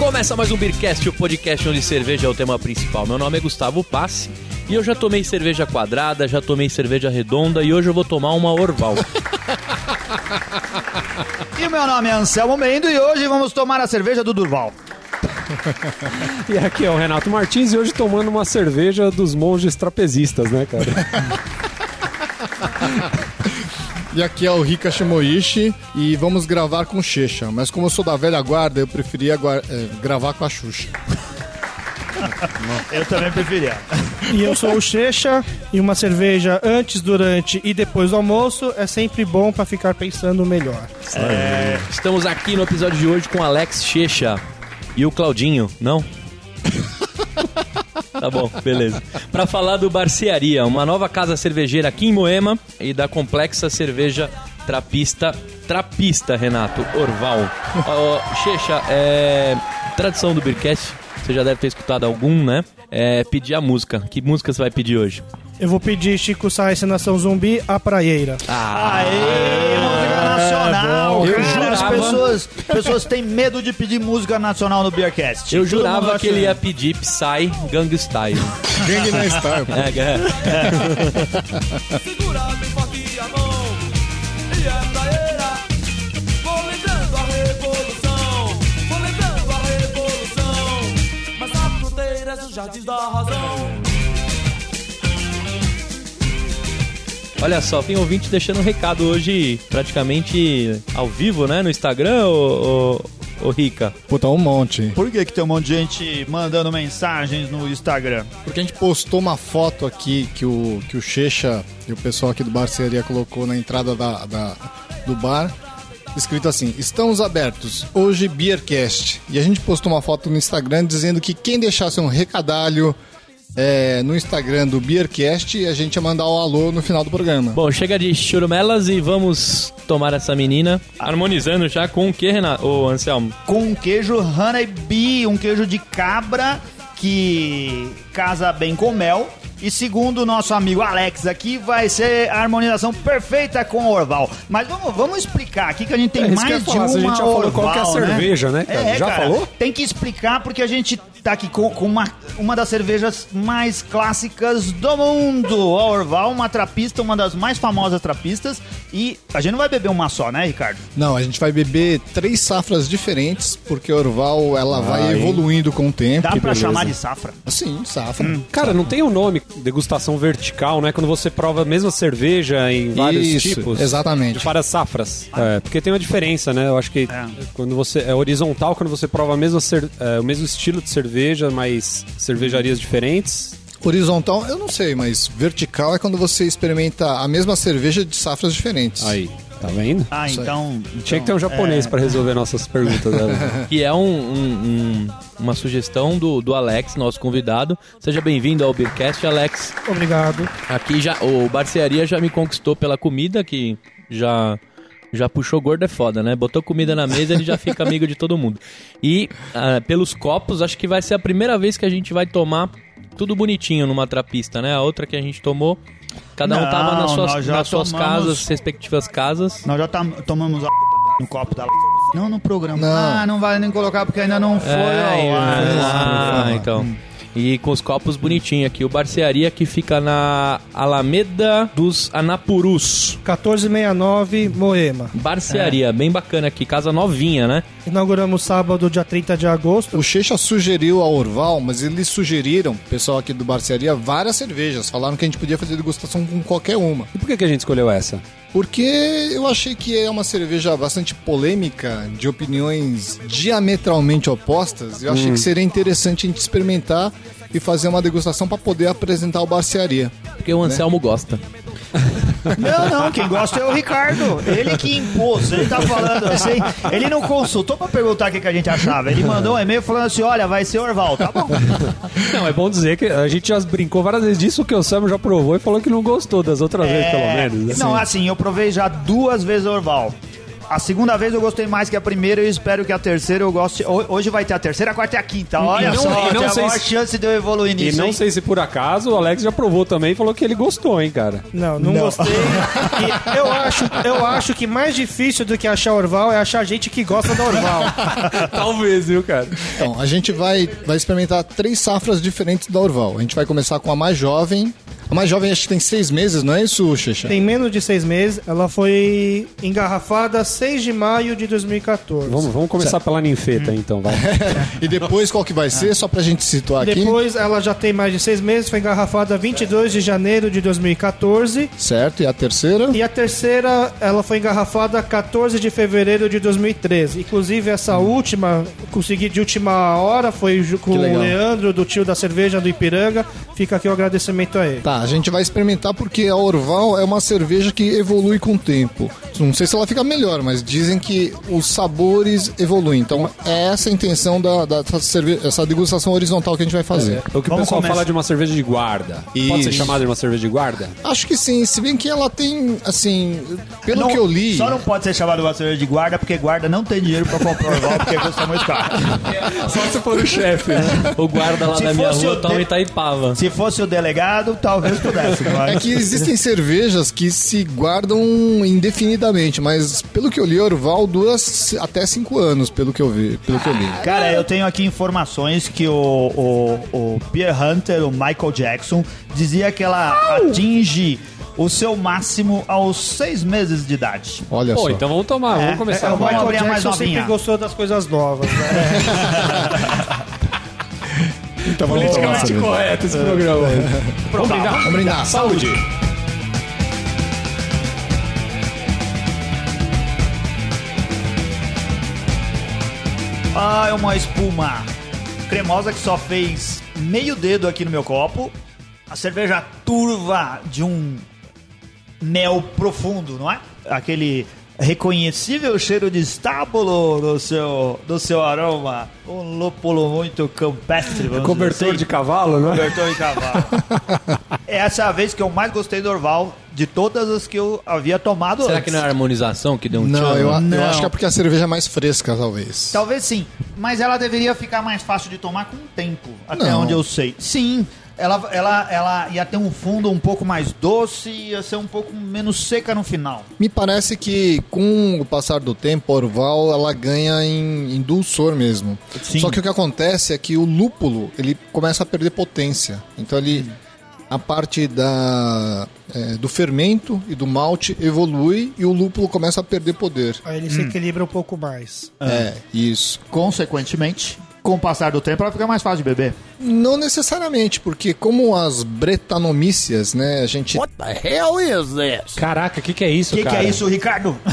Começa mais um Beercast, o podcast onde cerveja é o tema principal. Meu nome é Gustavo Passe e eu já tomei cerveja quadrada, já tomei cerveja redonda e hoje eu vou tomar uma Orval. E o meu nome é Anselmo Mendo e hoje vamos tomar a cerveja do Durval. E aqui é o Renato Martins e hoje tomando uma cerveja dos monges trapezistas, né, cara? E aqui é o Rika Shimoishi e vamos gravar com Checha. Mas como eu sou da velha guarda, eu preferia gua- é, gravar com a Xuxa. Eu também preferia. E eu sou o Checha e uma cerveja antes, durante e depois do almoço é sempre bom pra ficar pensando melhor. Estamos aqui no episódio de hoje com Alex Checha e o Claudinho, não? Tá bom, beleza. Pra falar do Barcearia, uma nova casa cervejeira aqui em Moema e da complexa cerveja trapista, trapista, Renato, Orval. Ó, Checha, é tradição do Beercast, você já deve ter escutado algum, né? É pedir a música. Que música você vai pedir hoje? Eu vou pedir Chico Sainz Nação Zumbi, a praieira. Aê, música nacional! Eu cara. jurava- As pessoas, pessoas têm medo de pedir música nacional no Beercast. Eu jurava que ele ia acha- pedir Psy Gang Style. Gangnam Style. pô. É, é. Segura bem forte a mão E é praeira Vou lembrando a revolução Vou lembrando a revolução Mas a fronteira dos jardins da razão Olha só, tem ouvinte deixando um recado hoje praticamente ao vivo, né? No Instagram, ô, ô, ô Rica. Puta, um monte. Por que, que tem um monte de gente mandando mensagens no Instagram? Porque a gente postou uma foto aqui que o, que o Checha e o pessoal aqui do Barcearia colocou na entrada da, da- do bar. Escrito assim: Estamos abertos, hoje Beercast. E a gente postou uma foto no Instagram dizendo que quem deixasse um recadalho é, no Instagram do Beercast, a gente ia mandar o alô no final do programa. Bom, chega de churumelas e vamos tomar essa menina. Harmonizando já com o que, Renato? Ô, Anselmo? Com um queijo honey bee, um queijo de cabra que casa bem com mel. E segundo o nosso amigo Alex aqui, vai ser a harmonização perfeita com o Orval. Mas vamos, vamos explicar aqui que a gente tem É mais de falar, uma a gente já falou Orval, qual que é a cerveja, né, cara? É, Já cara, falou? Tem que explicar porque a gente tá aqui com, com uma, uma das cervejas mais clássicas do mundo. A Orval, uma trapista, uma das mais famosas trapistas. E a gente não vai beber uma só, né, Ricardo? Não, a gente vai beber três safras diferentes, porque a Orval ela vai Ai. evoluindo com o tempo. Dá pra beleza. chamar de safra. Sim, safra. Cara, não tem um nome degustação vertical, né? Quando você prova a mesma cerveja em vários Isso, tipos. exatamente. De várias safras. É, porque tem uma diferença, né? Eu acho que É. quando você é horizontal, quando você prova a mesma cer- é, o mesmo estilo de cerveja, mas cervejarias diferentes. Horizontal, eu não sei, mas vertical é quando você experimenta a mesma cerveja de safras diferentes. Aí, tá vendo? Ah, aí. então. Tinha que ter um japonês pra resolver nossas perguntas. Né? Que é um, um- um- uma sugestão do, do Alex, nosso convidado. Seja bem-vindo ao Beercast, Alex. Obrigado. Aqui já, o Barcearia já me conquistou pela comida, que já já puxou gordo é foda, né? Botou comida na mesa, ele já fica amigo de todo mundo. E ah, pelos copos, acho que vai ser a primeira vez que a gente vai tomar tudo bonitinho numa trapista, né? A outra que a gente tomou, cada um Não, tava nas suas, nas suas tomamos- casas, respectivas casas. Nós já tam- tomamos a no copo da. Não no programa. Não. Ah, não vale nem colocar porque ainda não foi. É, ao ar. ah, Ah, então. E com os copos bonitinhos aqui. O Barcearia que fica na Alameda dos Anapurus. 1469, Moema. Barcearia, bem bacana aqui. Casa novinha, né? Inauguramos sábado, dia 30 de agosto. O Checha sugeriu a Orval, mas eles sugeriram, pessoal aqui do Barcearia, várias cervejas. Falaram que a gente podia fazer degustação com qualquer uma. E por que, que a gente escolheu essa? Porque eu achei que é uma cerveja bastante polêmica, de opiniões diametralmente opostas. Eu achei que seria interessante a gente experimentar e fazer uma degustação para poder apresentar o Barcearia. Porque o Anselmo gosta. Não, não, quem gosta é o Ricardo. Ele que impôs, ele tá falando assim. Ele não consultou pra perguntar o que, que a gente achava. Ele mandou um e-mail falando assim: olha, vai ser Orval, tá bom. Não, é bom dizer que a gente já brincou várias vezes disso, que o Samu já provou e falou que não gostou das outras vezes, pelo menos. né? Não, assim, eu provei já duas vezes Orval. A segunda vez eu gostei mais que a primeira e eu espero que a terceira eu goste. Ho- Hoje vai ter a terceira, a quarta e a quinta. Olha não- só, e não tem a sei maior se- chance de eu evoluir E nisso. não hein? sei se por acaso o Alex já provou também e falou que ele gostou, hein, cara. Não, não, gostei. E eu, acho, eu acho que mais difícil do que achar Orval é achar gente que gosta da Orval. Talvez, viu, cara? Então, a gente vai, vai experimentar três safras diferentes da Orval. A gente vai começar com a mais jovem. A mais jovem acho que tem seis meses, não é isso, Xexa? Tem menos de seis meses, ela foi engarrafada 6 de maio de 2014. Vamos, vamos começar pela ninfeta, então, vai. E depois qual que vai ser, só pra gente situar aqui. Depois ela já tem mais de seis meses, foi engarrafada 22 de janeiro de 2014. Certo, e a terceira? E a terceira, ela foi engarrafada 14 de fevereiro de 2013. Inclusive, essa última, consegui de última hora, foi com o. Leandro, do tio da cerveja do Ipiranga. Fica aqui o agradecimento a ele. Tá, a gente vai experimentar porque a Orval é uma cerveja que evolui com o tempo. Não sei se ela fica melhor, mas dizem que os sabores evoluem. Então é essa a intenção da, da essa degustação horizontal que a gente vai fazer. O que o Vamos pessoal começar. fala de uma cerveja de guarda. Pode ser chamada de uma cerveja de guarda? Acho que sim, se bem que ela tem, assim, pelo Não- que eu li. Só não pode ser chamado uma cerveja de guarda, porque guarda não tem dinheiro pra comprar o porque custa muito caro. Só se for o chefe. O guarda lá Se da minha rua o toma de- Itaipava. Se fosse o delegado, talvez pudesse. Mas... É que existem cervejas que se guardam indefinidamente, mas pelo que eu li, Orval dura até 5 anos, pelo que eu vi, pelo que eu li. Cara, eu tenho aqui informações que o, o, o Beer Hunter, o Michael Jackson, dizia que ela atinge o seu máximo aos seis meses de idade. Olha Pô, só. então vamos tomar, É, vamos começar. é, O Vamos Michael abrir a mais Jackson sempre gostou das coisas novas, né? Então vamos cerveja. correto esse programa. Vamos brindar? Vamos brindar. Saúde. Ah, é uma espuma cremosa que só fez meio dedo aqui no meu copo. A cerveja turva de um mel profundo, não é? Aquele reconhecível cheiro de estábulo do seu, do seu aroma. Um lúpulo muito campestre, vamos Cobertor dizer assim. de cavalo, né? Cobertor de cavalo. Essa é a vez que eu mais gostei do Orval de todas as que eu havia tomado Será antes. que não é a harmonização que deu um Não, tchan? eu, eu Não. acho que é porque a cerveja é mais fresca, talvez. Talvez sim, mas ela deveria ficar mais fácil de tomar com o tempo, até Não. onde eu sei. Sim, ela, ela, ela ia ter um fundo um pouco mais doce, ia ser um pouco menos seca no final. Me parece que com o passar do tempo, a Orval ela ganha em, em dulçor mesmo. Sim. Só que o que acontece é que o lúpulo ele começa a perder potência. Então ele a parte da é, do fermento e do malte evolui e o lúpulo começa a perder poder. Aí ele se equilibra um pouco mais. É, isso. Consequentemente, com o passar do tempo, ela fica mais fácil de beber. Não necessariamente, porque como as bretanomícias, né, a gente Caraca, o que, que é isso, O que, que cara? é isso, Ricardo?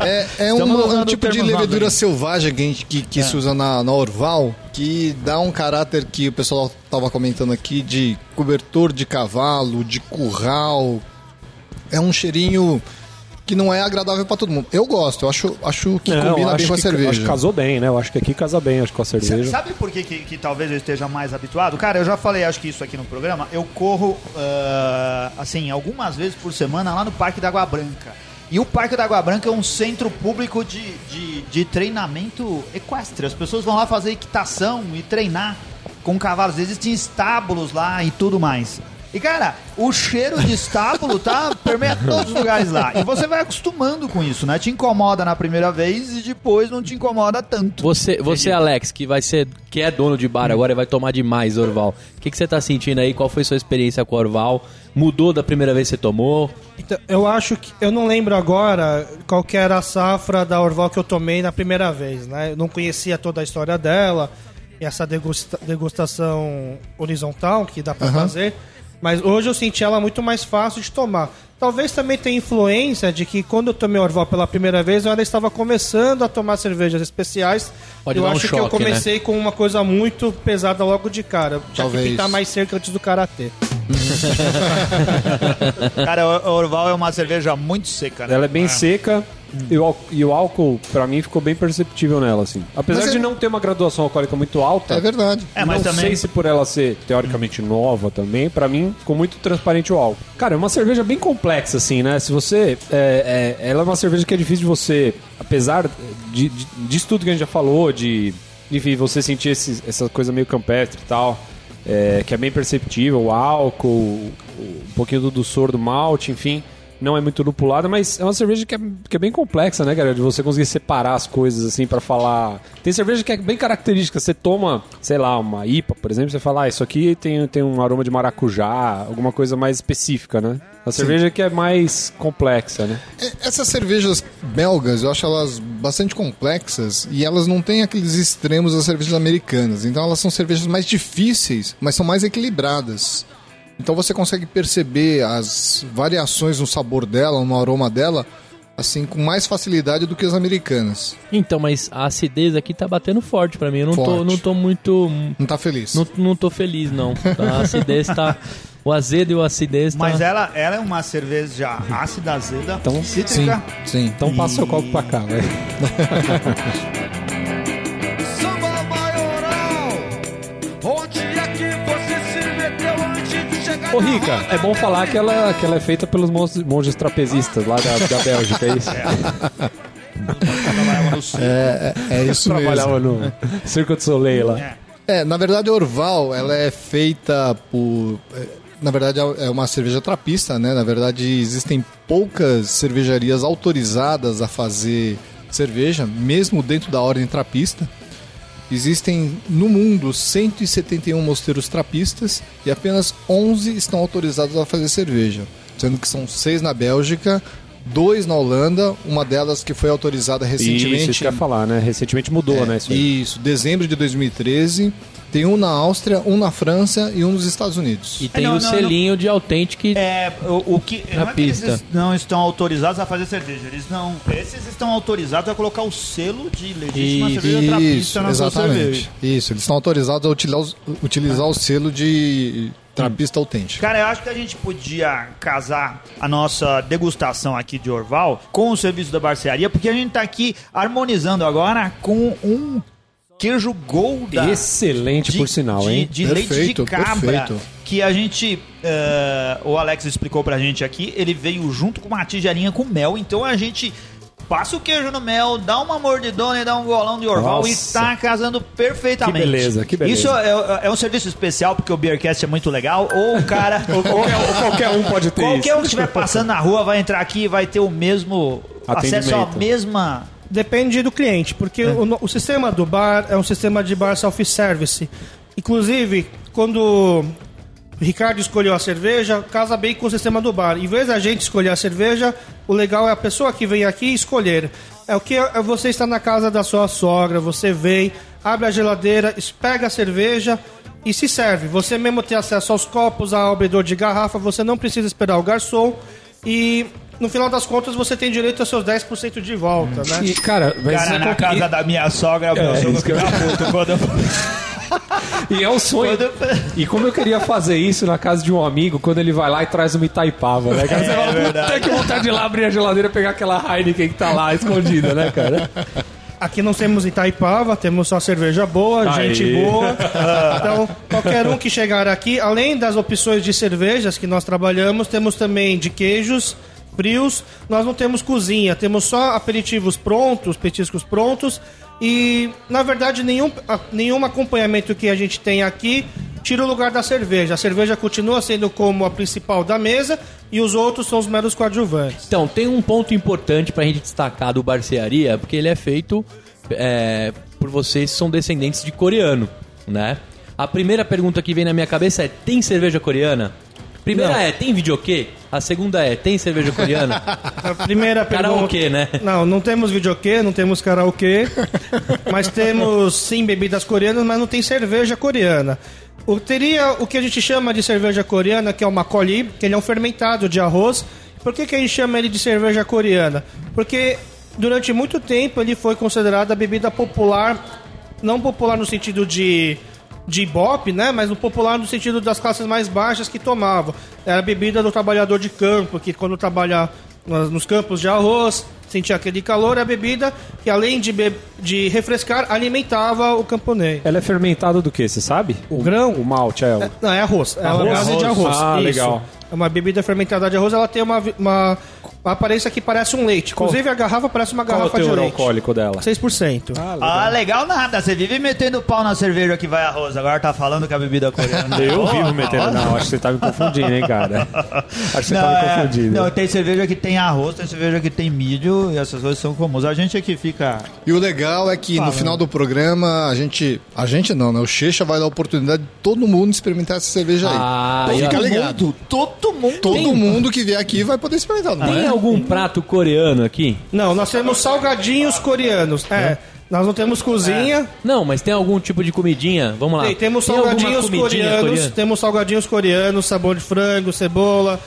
É, é um, usando um tipo de levedura aí. selvagem que, que, que se usa na, na Orval, que dá um caráter que o pessoal tava comentando aqui de cobertor de cavalo, de curral. É um cheirinho que não é agradável para todo mundo. Eu gosto, eu acho, acho que Não, combina acho bem com a que- cerveja. Acho que casou bem, né? Eu acho que aqui casa bem, acho com a cerveja. Sabe por que, que, que talvez eu esteja mais habituado? Cara, eu já falei, acho que isso aqui no programa. Eu corro, ah, assim, algumas vezes por semana lá no Parque da Água Branca. E o Parque da Água Branca é um centro público de, de, de treinamento equestre. As pessoas vão lá fazer equitação e treinar com cavalos. Existem estábulos lá e tudo mais. E, cara, o cheiro de estábulo tá permeia todos os lugares lá. E você vai acostumando com isso, né? Te incomoda na primeira vez e depois não te incomoda tanto. Você, você Alex, que vai ser, que é dono de bar agora e vai tomar demais Orval. O que, que você tá sentindo aí? Qual foi sua experiência com o Orval? Mudou da primeira vez que você tomou? Então, eu acho que. Eu não lembro agora qual que era a safra da Orval que eu tomei na primeira vez, né? Eu não conhecia toda a história dela, e essa degusta- degustação horizontal que dá pra fazer. Mas hoje eu senti ela muito mais fácil de tomar. Talvez também tenha influência de que quando eu tomei Orval pela primeira vez, eu ainda estava começando a tomar cervejas especiais. Pode eu dar um acho que eu choque, né? comecei com uma coisa muito pesada logo de cara. Já que Talvez. pintar mais cerca antes do karatê. Cara, o Orval é uma cerveja muito seca, né? Ela é bem seca E, o, e o álcool, pra mim, ficou bem perceptível nela, assim. Apesar Mas de é- não ter uma graduação alcoólica muito alta, É verdade. É, mas não também- sei se por ela ser teoricamente nova também, pra mim ficou muito transparente o álcool. Cara, é uma cerveja bem complexa, assim, né? Se você. é- é- ela é uma cerveja que é difícil de você, apesar de, de, disso tudo que a gente já falou, de. Enfim, você sentir esse- essa coisa meio campestre e tal, é, que é bem perceptível, o álcool, o- um pouquinho do doçor do malte, enfim. Não é muito lupulada, mas é uma cerveja que é, que é bem complexa, né, cara? De você conseguir separar as coisas, assim, pra falar. Tem cerveja que é bem característica. Você toma, sei lá, uma IPA, por exemplo, você fala, ah, isso aqui tem, tem um aroma de maracujá, alguma coisa mais específica, né? A cerveja que é mais complexa, né? É, Essas cervejas belgas, eu acho elas bastante complexas e elas não têm aqueles extremos das cervejas americanas. Então elas são cervejas mais difíceis, mas são mais equilibradas. Então você consegue perceber as variações no sabor dela, no aroma dela, assim, com mais facilidade do que as americanas. Então, mas a acidez aqui tá batendo forte pra mim. Eu não, tô, Forte. não tô muito. Não tá feliz? Não, não tô feliz, não. A acidez tá. O azedo e o acidez tá. Mas ela, ela é uma cerveja ácida, azeda, Então, Sim, cítrica. sim. Então passa o copo pra cá, vai. Ô, Rica, é bom falar que ela, que ela é feita pelos monges, monges trapezistas lá da, da Bélgica, é isso? Sul. É, é, é isso mesmo. Trabalhava no Circo de Soleil lá. É, na verdade a Orval, ela é feita por... é, Na verdade é uma cerveja trapista, né? Na verdade existem poucas cervejarias autorizadas a fazer cerveja, mesmo dentro da ordem trapista. Existem no mundo 171 mosteiros trapistas e apenas 11 estão autorizados a fazer cerveja, sendo que são seis na Bélgica, dois na Holanda, uma delas que foi autorizada recentemente. Isso, isso que eu ia falar, né? Recentemente mudou, É, né? Isso. Isso, dezembro de 2013. Tem um na Áustria, um na França e um nos Estados Unidos. E tem não, o não, selinho de autêntico. É, o, o que. Na não é que eles pista. não estão autorizados a fazer cerveja. Eles não. Esses estão autorizados a colocar o selo de legítima Isso, cerveja trapista na sua cerveja. exatamente. Isso, eles estão autorizados a utilizar, utilizar o selo de trapista autêntico. Cara, eu acho que a gente podia casar a nossa degustação aqui de Orval com o serviço da barcearia, porque a gente tá aqui harmonizando agora com um queijo Golda. Excelente, por sinal, de, hein? De leite Perfeito, de cabra. perfeito. Que a gente. eh, o Alex explicou pra gente aqui. Ele veio junto com uma tigelinha com mel. Então a gente. Passa o queijo no mel, dá uma mordidona e dá um golão de orval Nossa. e tá casando perfeitamente. Que beleza, que beleza. Isso é, é um serviço especial porque o Beercast é muito legal. Ou o cara. ou, Ou qualquer um pode ter qualquer isso. um que estiver passando na rua vai entrar aqui e vai ter o mesmo acesso à mesma. Depende do cliente, porque o, no- o sistema do bar é um sistema de bar self-service. Inclusive, quando o Ricardo escolheu a cerveja, casa bem com o sistema do bar. Em vez da gente escolher a cerveja, o legal é a pessoa que vem aqui escolher. É o que é você está na casa da sua sogra, você vem, abre a geladeira, pega a cerveja e se serve. Você mesmo tem acesso aos copos, ao abridor de garrafa, você não precisa esperar o garçom e no final das contas você tem direito aos seus 10% de volta, né? E, cara, mas Cara, é na casa da minha sogra, meu É, sogro que eu- fica puto quando eu. E é o sonho. Quando- E como eu queria fazer isso na casa de um amigo, quando ele vai lá e traz uma Itaipava, né, cara? Você É fala, puta verdade. que vontade de lá abrir a geladeira e pegar aquela Heineken que tá lá escondida, né, cara? Aqui não temos Itaipava, temos só cerveja boa, Aí. gente boa. Então, qualquer um que chegar aqui, além das opções de cervejas que nós trabalhamos, temos também de queijos frios. Nós não temos cozinha, temos só aperitivos prontos, petiscos prontos. E, na verdade, nenhum, a- nenhum acompanhamento que a gente tem aqui tira o lugar da cerveja. A cerveja continua sendo como a principal da mesa e os outros são os meros coadjuvantes. Então, tem um ponto importante pra gente destacar do Barcearia, porque ele é feito é, por vocês que são descendentes de coreano, né? A primeira pergunta que vem na minha cabeça é: tem cerveja coreana? Primeira Não. é: tem videokê? A segunda é: tem cerveja coreana? A primeira pergunta... Karaokê, né? Não, não temos videokê, não temos karaokê, mas temos sim bebidas coreanas, mas não tem cerveja coreana. O, teria o que a gente chama de cerveja coreana, que é o makgeolli, que ele é um fermentado de arroz. Por que, que a gente chama ele de cerveja coreana? Porque durante muito tempo ele foi considerado a bebida popular, não popular no sentido de de ibope, né? Mas no popular no sentido das classes mais baixas que tomavam. Era a bebida do trabalhador de campo, que quando trabalha nas- nos campos de arroz, sentia aquele calor, a bebida que além de, de refrescar, alimentava o camponês. Ela é fermentada do que, você sabe? O grão? O malte, é. o- Não, é arroz. É uma Arroz? base de arroz. Ah, Isso. legal. É uma bebida fermentada de arroz, ela tem uma, uma, uma aparência que parece um leite. Inclusive, a garrafa parece uma Qual é o garrafa de teor leite. alcoólico dela? 6%. Ah, legal nada. Você vive metendo pau na cerveja que vai arroz. Agora tá falando que a bebida coreana. Eu Oh, vivo metendo. Não, acho que você tá me confundindo, hein, cara. Acho que você Não, tá me é- confundindo. não, tem cerveja que tem arroz, tem cerveja que tem milho e essas coisas são comuns. A gente aqui fica. E o legal é que no final do programa a gente. A gente não, né? O Checha vai dar a oportunidade de todo mundo experimentar essa cerveja aí. Ah, e Fica a- ligado. Todo mundo. Todo mundo que vier aqui vai poder experimentar, não Tem é? Algum prato coreano aqui? Não, nós temos salgadinhos coreanos. É. Nós não temos cozinha. Não, mas tem algum tipo de comidinha? Vamos lá. Tem, temos Tem salgadinhos coreanos, coreana? temos salgadinhos coreanos, sabor de frango, cebola,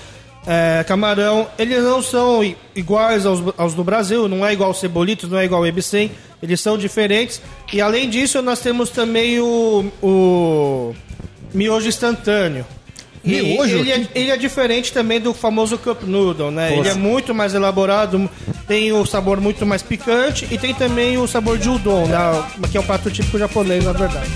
é, camarão. Eles não são iguais aos, aos do Brasil, não é igual cebolitos, não é igual ao Ebsen, eles são diferentes. E além disso, nós temos também o, o miojo instantâneo. E Miojo? Ele, é, ele é diferente também do famoso cup noodle, né? Ele é muito mais elaborado, tem o sabor muito mais picante e tem também o sabor de udon, né? que é um prato típico japonês, na verdade.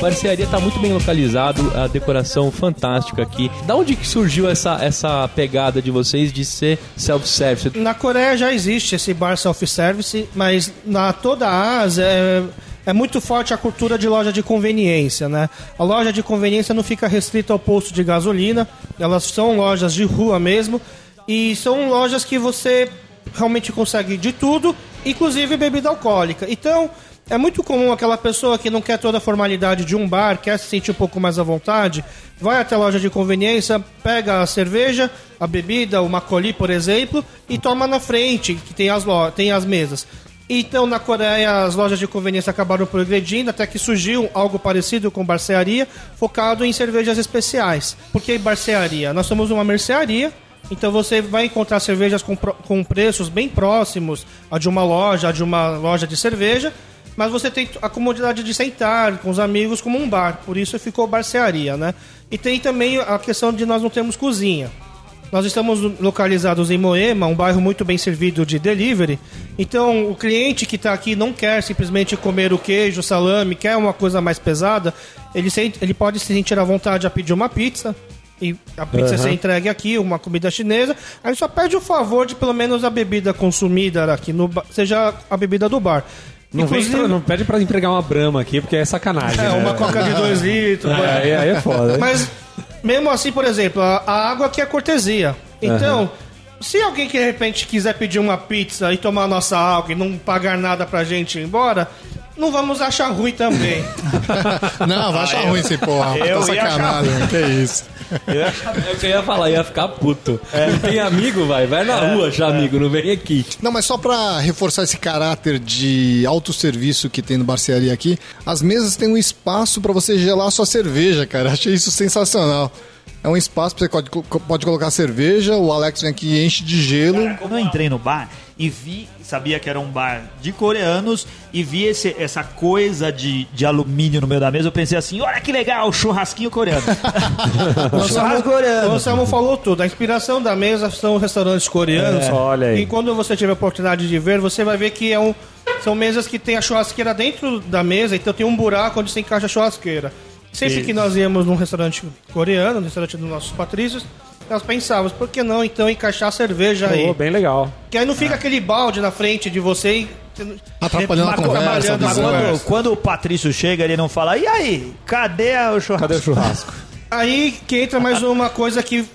Lembrando a revolução. A barcearia tá muito bem localizado, a decoração fantástica aqui. Da onde que surgiu essa, essa pegada de vocês de ser self-service? Na Coreia já existe esse bar self-service, mas na toda a Ásia é, é muito forte a cultura de loja de conveniência, né? A loja de conveniência não fica restrita ao posto de gasolina, elas são lojas de rua mesmo, e são lojas que você realmente consegue de tudo, inclusive bebida alcoólica. Então, é muito comum aquela pessoa que não quer toda a formalidade de um bar, quer se sentir um pouco mais à vontade, vai até a loja de conveniência, pega a cerveja, a bebida, o macoli, por exemplo, e toma na frente, que tem as, tem as mesas. Então, na Coreia, as lojas de conveniência acabaram progredindo até que surgiu algo parecido com barcearia, focado em cervejas especiais. Por que barcearia? Nós somos uma mercearia, então você vai encontrar cervejas com, com preços bem próximos a de uma loja, a de uma loja de cerveja, mas você tem a comodidade de sentar com os amigos como um bar, por isso ficou barcearia, né? E tem também a questão de nós não termos cozinha. Nós estamos localizados em Moema, um bairro muito bem servido de delivery. Então, o cliente que está aqui não quer simplesmente comer o queijo, o salame, quer uma coisa mais pesada, ele, sente- ele pode se sentir à vontade a pedir uma pizza. E a pizza ser entregue aqui, uma comida chinesa. Aí só pede o favor de pelo menos a bebida consumida aqui no seja a bebida do bar. Não, vem Inclusive- pra- não pede pra entregar uma brama aqui, porque é sacanagem. É, né? uma coca de 2 litros. É, aí, aí é foda. hein? Mas, mesmo assim, por exemplo, a, a água aqui é cortesia. Então, se alguém que de repente quiser pedir uma pizza e tomar nossa água e não pagar nada pra gente ir embora, não vamos achar ruim também. Não, vai achar ruim esse porra. eu Tá ia achar sacanagem, que isso. É o que eu ia falar, ia ficar puto. Não tem amigo, vai. Vai na rua achar amigo, não vem aqui. Não, mas só pra reforçar esse caráter de autosserviço que tem no barcearia aqui, as mesas têm um espaço pra você gelar a sua cerveja, cara. Achei isso sensacional. É um espaço pra você pode, pode colocar cerveja, o Alex vem aqui e enche de gelo. Quando eu entrei no bar e vi, sabia que era um bar de coreanos e vi esse- essa coisa de, de alumínio no meio da mesa, eu pensei assim: olha que legal, churrasquinho coreano. O churrasco O coreano. Anselmo falou tudo. A inspiração da mesa são restaurantes coreanos. É, olha aí. E quando você tiver a oportunidade de ver, você vai ver que é um, são mesas que tem a churrasqueira dentro da mesa, então tem um buraco onde você encaixa a churrasqueira. Sempre que nós íamos num restaurante coreano, no restaurante dos nossos patrícios, nós pensávamos, por que não então encaixar a cerveja aí? Pô, bem legal. Que aí não fica aquele balde na frente de você e... Atrapalhando a conversa. quando, quando o Patrício chega, ele não fala: e aí, cadê o churrasco? Cadê o churrasco? Aí que entra mais uma coisa que,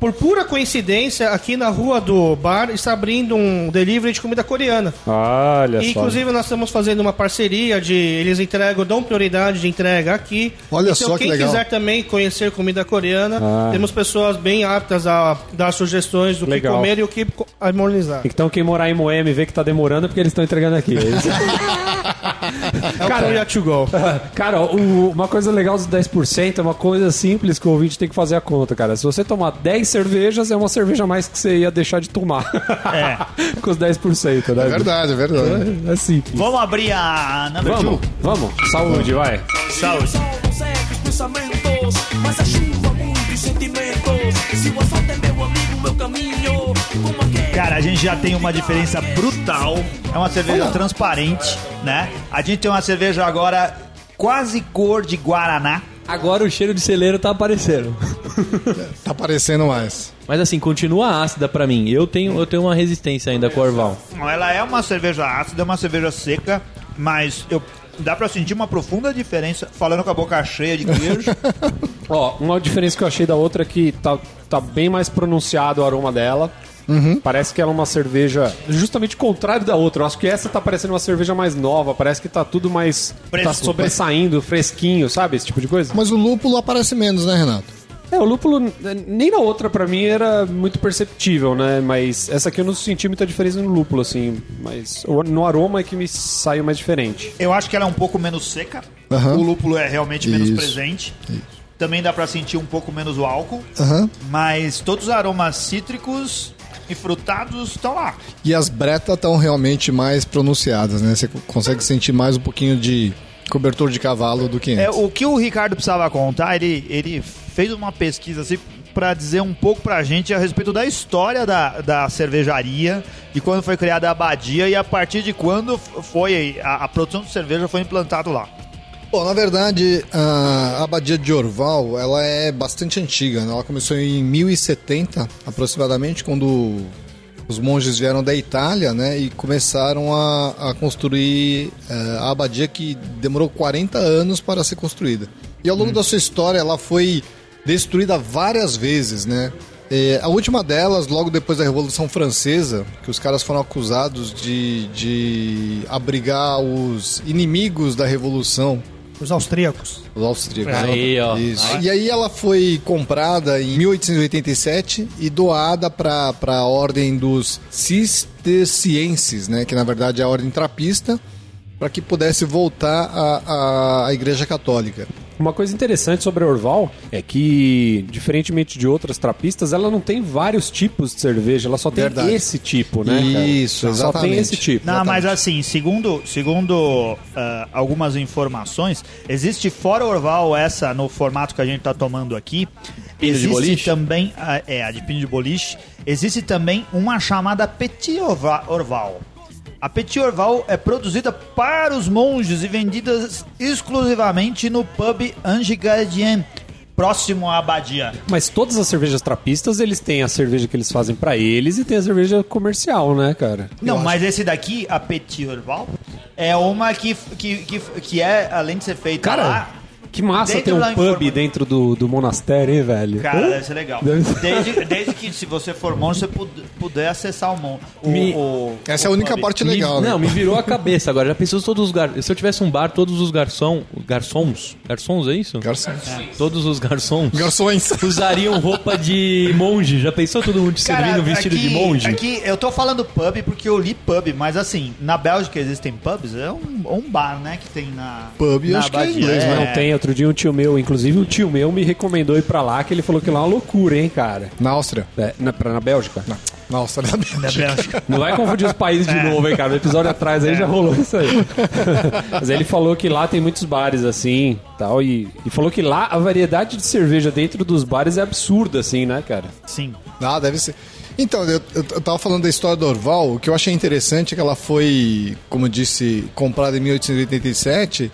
por pura coincidência, aqui na rua do bar está abrindo um delivery de comida coreana. Olha E, só. inclusive, nós estamos fazendo uma parceria de. Eles entregam, dão prioridade de entrega aqui. Olha então, só que quem legal. quiser também conhecer comida coreana, Ah. temos pessoas bem aptas a dar sugestões do Legal. que comer e o que harmonizar. Então quem morar em Moema e vê que tá demorando é porque eles estão entregando aqui. É? É o Korea to go. Cara, o- uma coisa legal dos 10% é uma coisa simples que o ouvinte tem que fazer a conta, cara. Se você tomar 10 cervejas, é uma cerveja a mais que você ia deixar de tomar. É. Com os 10%, né? É verdade, é verdade. É, é simples. Vamos abrir a number Vamos, two. vamos. Saúde, vai. Saúde. Só você que pensamentos. Mas a chuva, muitos sentimentos. Se o asfalto é meu amigo, meu caminho. Como aquele. Cara, a gente já tem uma diferença brutal. É uma cerveja transparente, né? A gente tem uma cerveja agora quase cor de Guaraná. Agora o cheiro de celeiro tá aparecendo. Tá parecendo mais. Mas assim, continua ácida pra mim. Eu tenho, eu tenho uma resistência ainda com o Orval. Ela é uma cerveja ácida, é uma cerveja seca, mas eu dá pra sentir uma profunda diferença falando com a boca cheia de queijo. Ó, uma diferença que eu achei da outra é que tá, tá bem mais pronunciado o aroma dela. Parece que ela é uma cerveja justamente o contrário da outra. Eu acho que essa tá parecendo uma cerveja mais nova. Parece que tá tudo mais. Fresco. Tá sobressaindo, fresquinho, sabe? Esse tipo de coisa. Mas o lúpulo aparece menos, né, Renato? É, o lúpulo, nem na outra pra mim era muito perceptível, né? Mas essa aqui eu não senti muita diferença no lúpulo, assim. Mas no aroma é que me saiu mais diferente. eu acho que ela é um pouco menos seca. Aham. O lúpulo é realmente menos Isso. presente. Também dá pra sentir um pouco menos o álcool, Aham. mas todos os aromas cítricos e frutados estão lá. E as bretas estão realmente mais pronunciadas, né? Você consegue sentir mais um pouquinho de cobertor de cavalo do que É, antes. o que o Ricardo precisava contar, ele, ele fez uma pesquisa assim para dizer um pouco pra gente a respeito da história da, da cervejaria, de quando foi criada a abadia e a partir de quando foi a, a produção de cerveja foi implantado lá. Bom, na verdade, a abadia de Orval, ela é bastante antiga, né? Ela começou em 1070, aproximadamente, quando os monges vieram da Itália, né? E começaram a, a construir eh, a abadia que demorou 40 anos para ser construída. E ao longo da sua história, ela foi destruída várias vezes, né? Eh, a última delas, logo depois da Revolução Francesa, que os caras foram acusados de, de abrigar os inimigos da Revolução, Os austríacos. os austríacos. Aí, ó. Isso. E aí ela foi comprada em 1887 e doada para a ordem dos cistercienses, né? Que na verdade é a ordem trapista, para que pudesse voltar à Igreja Católica. Uma coisa interessante sobre a Orval é que, diferentemente de outras trapistas, ela não tem vários tipos de cerveja, ela só tem Verdade. esse tipo, né? cara? Isso, Só exatamente. tem esse tipo. Não, mas assim, segundo, segundo ah, algumas informações, existe fora Orval essa no formato que a gente tá tomando aqui. Pino existe boliche? também, ah, é, a de pino de boliche. Existe também uma chamada Petit Orva- Orval. A Petit Orval é produzida para os monges e vendida exclusivamente no pub Ange Gardien, próximo à abadia. Mas todas as cervejas trapistas, eles têm a cerveja que eles fazem pra eles e tem a cerveja comercial, né, cara? Não, mas esse daqui, a Petit Orval, é uma que, que, que, que é, além de ser feita Cara, lá, que massa dentro ter um pub informa- dentro do, do monastério, hein, velho? Cara, deve ser legal. Desde, desde que se você for monge, você pud- puder acessar o monge. O, Me- o- Essa é a única pub. parte Me- legal, né? Não, me virou a cabeça agora. Já pensou se todos os gar... Se eu tivesse um bar, todos os garçom... garçons? Garçons, é isso? Garçom. Todos os garçons Garçons. usariam roupa de monge. Já pensou todo mundo servindo vestido aqui, de monge? Aqui, eu tô falando pub porque eu li pub, mas assim, na Bélgica existem pubs, é um, um bar, né, que tem na. Pub, eu na acho que é inglês, né? Não tem, outro dia um tio meu, inclusive um tio meu me recomendou ir pra lá, que ele falou que lá é uma loucura, hein, cara. Na Áustria. É, na, pra, na Bélgica? Não, na Áustria Na Bélgica. Bélgica. Não vai confundir os países de novo, hein, cara. No episódio atrás aí já rolou isso aí. Mas aí ele falou que lá tem muitos bares assim tal. E, e falou que lá a variedade de cerveja dentro dos bares é absurda, assim, né, cara? Sim. Ah, deve ser. Então, eu, eu, eu tava falando da história do Orval, o que eu achei interessante é que ela foi, como eu disse, comprada em 1887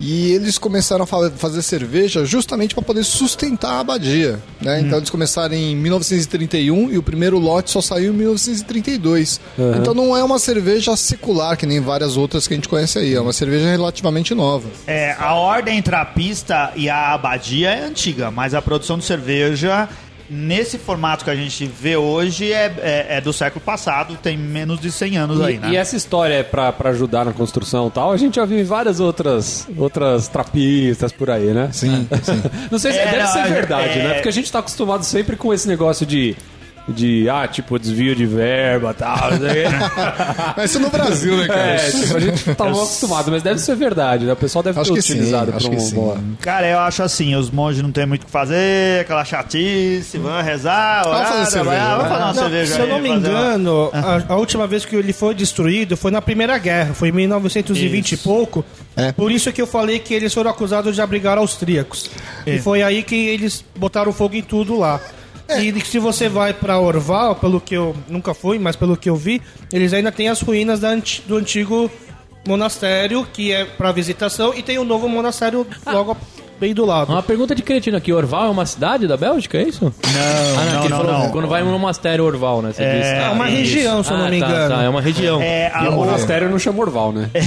e eles começaram a fa- fazer cerveja justamente para poder sustentar a abadia, né? Então eles começaram em 1931 e o primeiro lote só saiu em 1932. Então não é uma cerveja secular que nem várias outras que a gente conhece aí, é uma cerveja relativamente nova. É, a ordem trapista e a abadia é antiga, mas a produção de cerveja, nesse formato que a gente vê hoje, é, é, é do século passado, tem menos de 100 anos aí, E, né? e essa história é pra, pra ajudar na construção e tal, a gente já viu em várias outras, outras trapistas por aí, né? Sim, sim. Não sei se É, deve não, ser é- verdade, é- né? Porque a gente tá acostumado sempre com esse negócio de de, ah, tipo, desvio de verba e tal. Mas isso no Brasil, né, cara? É, tipo, a gente tá mal acostumado, mas deve ser verdade, né? O pessoal deve Acho ter que sim, utilizado acho pra sim. boa. Cara, eu acho assim, os monges não tem muito o que fazer, aquela chatice, vão rezar, orar, fazer cerveja, vamos fazer uma Não, cerveja se eu não me fazer uma- engano, a, a última vez que ele foi destruído foi na Primeira Guerra, foi em 1920 e pouco. É. Por isso que eu falei que eles foram acusados de abrigar austríacos. E foi aí que eles botaram fogo em tudo lá. E se você vai pra Orval, pelo que eu nunca fui, mas pelo que eu vi, eles ainda têm as ruínas do antigo monastério, que é pra visitação, e tem um novo monastério logo bem do lado. Uma pergunta de cretino aqui. Orval é uma cidade da Bélgica, é isso? Não, Ah, não, que ele não, falou, não. Quando vai no monastério Orval, né? Você É, disse. É uma isso. região, se eu não Ah, me tá, engano. tá, é uma região. É, a- E o o- monastério não chama Orval, né?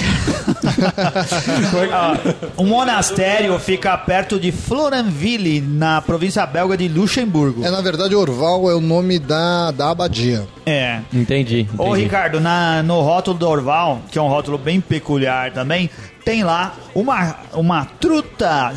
O monastério fica perto de Florenville, na província belga de Luxemburgo. É, na verdade, Orval é o nome da, da abadia. É. Entendi. Ô, entendi. Ricardo, na, no rótulo do Orval, que é um rótulo bem peculiar também, tem lá uma, uma truta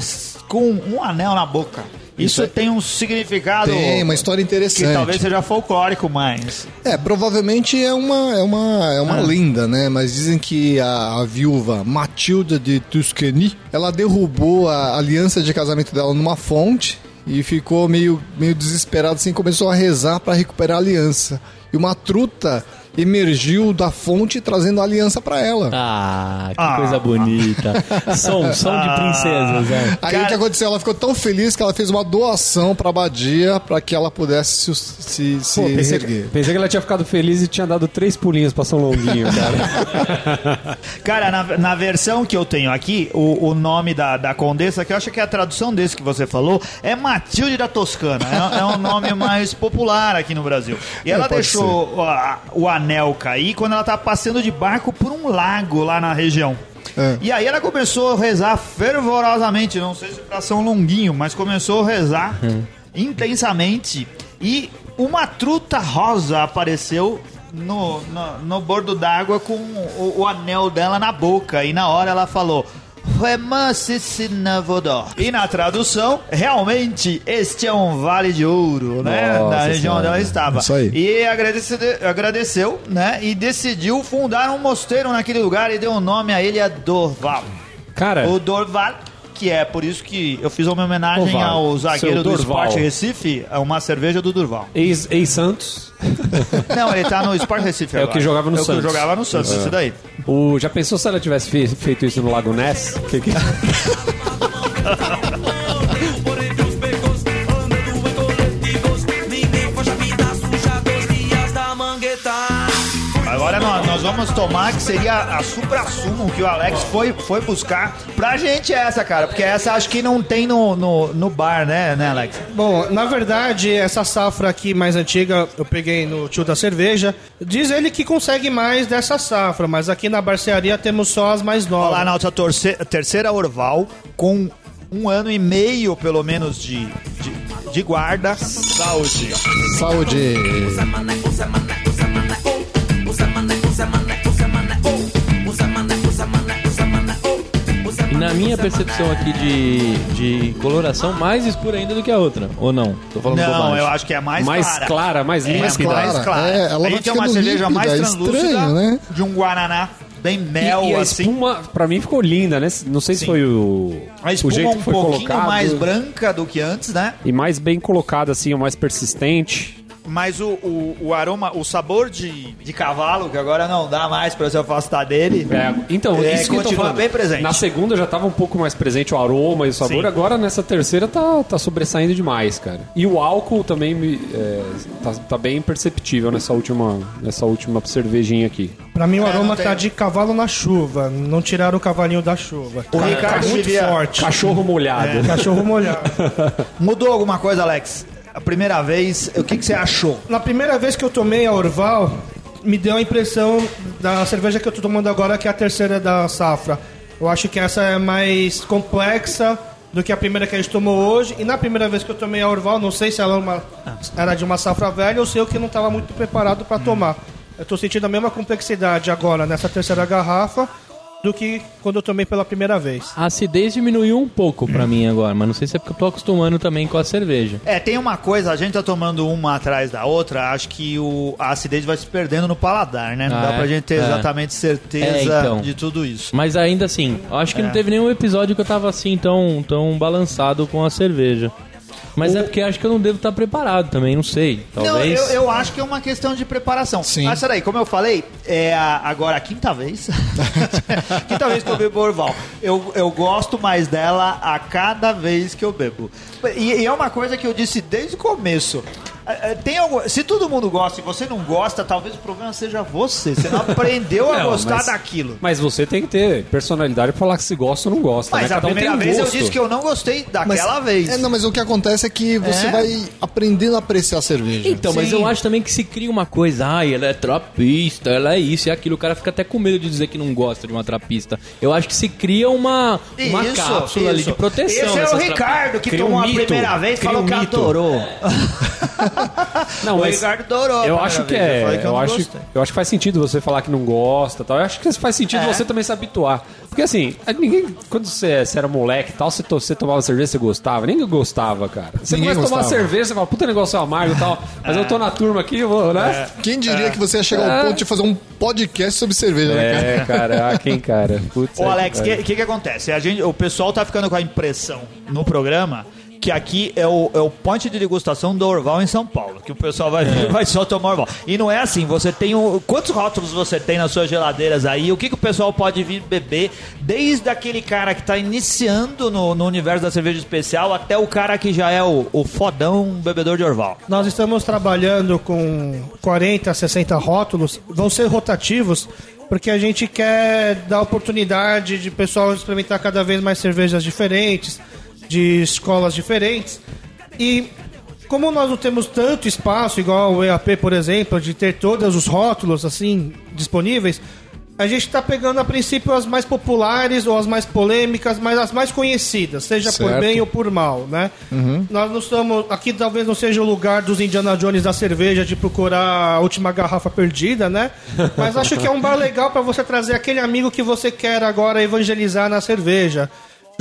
com um anel na boca. Isso, Isso é- tem um significado Tem uma história que interessante. talvez seja folclórico, mas... É, provavelmente é uma, é uma, é uma Ah. lenda, né? Mas dizem que a, a viúva Matilda de Tuscany, ela derrubou a aliança de casamento dela numa fonte e ficou meio, meio desesperada assim, começou a rezar para recuperar a aliança. E uma truta emergiu da fonte trazendo a aliança para ela. Ah, que Ah. coisa bonita. Som, som de Ah. princesas, é. Aí Cara- o que aconteceu? Ela ficou tão feliz que ela fez uma doação pra abadia para que ela pudesse se, se, se Pô, pensei, erguer. que, pensei que ela tinha ficado feliz e tinha dado três pulinhos pra São Longuinho, cara. Cara, na, na versão que eu tenho aqui, o, o nome da, da condessa, que eu acho que é a tradução desse que você falou, é Matilde da Toscana. É, é um nome mais popular aqui no Brasil. E ela pode deixou o, a- o anel cair quando ela tava passeando de barco por um lago lá na região. É. E aí ela começou a rezar fervorosamente, não sei se pra São Longuinho, mas começou a rezar intensamente. E uma truta rosa apareceu no, no, no bordo d'água com o, o anel dela na boca. E na hora ela falou. E na tradução, realmente, este é um vale de ouro, né? Nossa na região onde ela estava. Isso aí. E agradeceu, agradeceu, né? E decidiu fundar um mosteiro naquele lugar e deu o nome a ele a Dorval. Cara, O Dorval, que é por isso que eu fiz uma homenagem Dorval. ao zagueiro Seu do. Sport Recife, é uma cerveja do Durval. ex- ex-Santos, Não, ele tá no Sport Recife É o agora. que jogava no é o Santos. que jogava no Santos, isso daí. o, já pensou se ela tivesse fe- feito isso no Lago Ness? Que que- Agora nós, nós vamos tomar que seria a supra-sumo que o Alex foi, foi buscar. Pra gente é essa, cara, porque essa acho que não tem no, no, no bar, né, né, Alex? Bom, na verdade, essa safra aqui mais antiga eu peguei no tio da cerveja. Diz ele que consegue mais dessa safra, mas aqui na barcearia temos só as mais Olha novas. lá, nossa torce- terceira Orval, com um ano e meio, pelo menos, de, de, de guarda. Saúde. Saúde! Usa na minha percepção aqui de, de coloração, mais escura ainda do que a outra. Ou não? Tô falando Não, bobagem. eu acho que é mais, mais clara. clara, mais É, límpida. mais clara. É, ela a vai tem uma ficando cerveja límpida, mais é translúcida estranho, né? de um Guaraná bem E, mel, e a assim. espuma, pra mim, ficou linda, né? Não sei se Sim. foi o, A o espuma jeito um que foi pouquinho colocado. mais branca do que antes, né? E mais bem colocado, assim, o mais persistente. Mas o, o, o aroma, o sabor de, de cavalo, que agora não dá mais pra se afastar dele. É, então, É, isso que eu tô continua falando. bem presente. Na segunda já tava um pouco mais presente o aroma e o sabor, Sim. agora nessa terceira tá, tá sobressaindo demais, cara. E o álcool também me, é, tá, tá bem perceptível nessa última, nessa última cervejinha aqui. Pra mim o É, aroma tá de cavalo na chuva. Não tiraram o cavalinho da chuva. O Tá- Ricardo muito forte. Cachorro molhado. Cachorro molhado. Mudou alguma coisa, Alex? A primeira vez, o que, que você achou? Na primeira vez que eu tomei a Orval, me deu a impressão da cerveja que eu tô tomando agora, que é a terceira da safra. Eu acho que essa é mais complexa do que a primeira que a gente tomou hoje. E na primeira vez que eu tomei a Orval, não sei se ela era, uma- era de uma safra velha ou se eu que não estava muito preparado para tomar. Eu tô sentindo a mesma complexidade agora nessa terceira garrafa. Do que quando eu tomei pela primeira vez. A acidez diminuiu um pouco pra mim agora, mas não sei se é porque eu tô acostumando também com a cerveja. É, tem uma coisa, a gente tá tomando uma atrás da outra, acho que o, a acidez vai se perdendo no paladar, né? Não Ah, dá é? pra gente ter É. exatamente certeza É, então. de tudo isso. Mas ainda assim, eu acho que não teve nenhum episódio que eu tava assim tão, tão balançado com a cerveja. Mas é porque acho que eu não devo estar preparado também, não sei. Talvez. Não, eu, eu acho que é uma questão de preparação. Sim. Mas peraí, como eu falei, é a- agora a quinta vez. quinta vez que eu bebo Orval. Eu, eu gosto mais dela a cada vez que eu bebo. E, e é uma coisa que eu disse desde o começo. É, é, Tem algum, se todo mundo gosta e você não gosta, talvez o problema seja você. Você não aprendeu a Não, gostar mas- daquilo. Mas você tem que ter personalidade pra falar que se gosta ou não gosta. Mas né? a Cada um primeira um vez eu gosto. disse que eu não gostei Mas- daquela vez. É, não, mas o que acontece é que você É? vai aprendendo a apreciar a cerveja. Então, mas Sim. eu acho também que se cria uma coisa, ai, ela é trapista, ela é isso e aquilo, o cara fica até com medo de dizer que não gosta de uma trapista. Eu acho que se cria uma, uma Isso, cápsula ali isso. de proteção. Esse é o Ricardo que Cria um tomou a mito. primeira vez e falou um que mito. adorou. Não, o Ricardo adorou. a eu acho que é. Eu, não acho, gostei. eu acho que faz sentido você falar que não gosta tal. Eu acho que faz sentido É. você também se habituar. Porque assim, ninguém. Quando você, você era moleque e tal, você, to- você tomava cerveja, você gostava. Ninguém gostava, cara. Você Ninguém começa a tomar gostava. cerveja, você fala, puta negócio amargo e tal. Mas eu tô na turma aqui, eu vou, né? Quem diria que você ia chegar ao ponto de fazer um podcast sobre cerveja, né, cara? É, cara, ah, quem, cara? Putz, Ô, é, Alex, o é. que, que, que acontece? A gente, o pessoal tá ficando com a impressão no programa que aqui é o, é o ponte de degustação do Orval em São Paulo, que o pessoal vai, vai só tomar Orval. E não é assim, você tem o, quantos rótulos você tem nas suas geladeiras aí? O que, que o pessoal pode vir beber? Desde aquele cara que tá iniciando no, no universo da cerveja especial até o cara que já é o, o fodão bebedor de Orval. Nós estamos trabalhando com 40, 60 rótulos, vão ser rotativos, porque a gente quer dar oportunidade de pessoal experimentar cada vez mais cervejas diferentes, de escolas diferentes. E como nós não temos tanto espaço, igual o EAP, por exemplo, de ter todos os rótulos assim disponíveis, a gente está pegando a princípio as mais populares ou as mais polêmicas, mas as mais conhecidas, seja por Certo. bem ou por mal, né? Nós não estamos. Aqui talvez não seja o lugar dos Indiana Jones da cerveja de procurar a última garrafa perdida, né? Mas acho que é um bar legal para você trazer aquele amigo que você quer agora evangelizar na cerveja.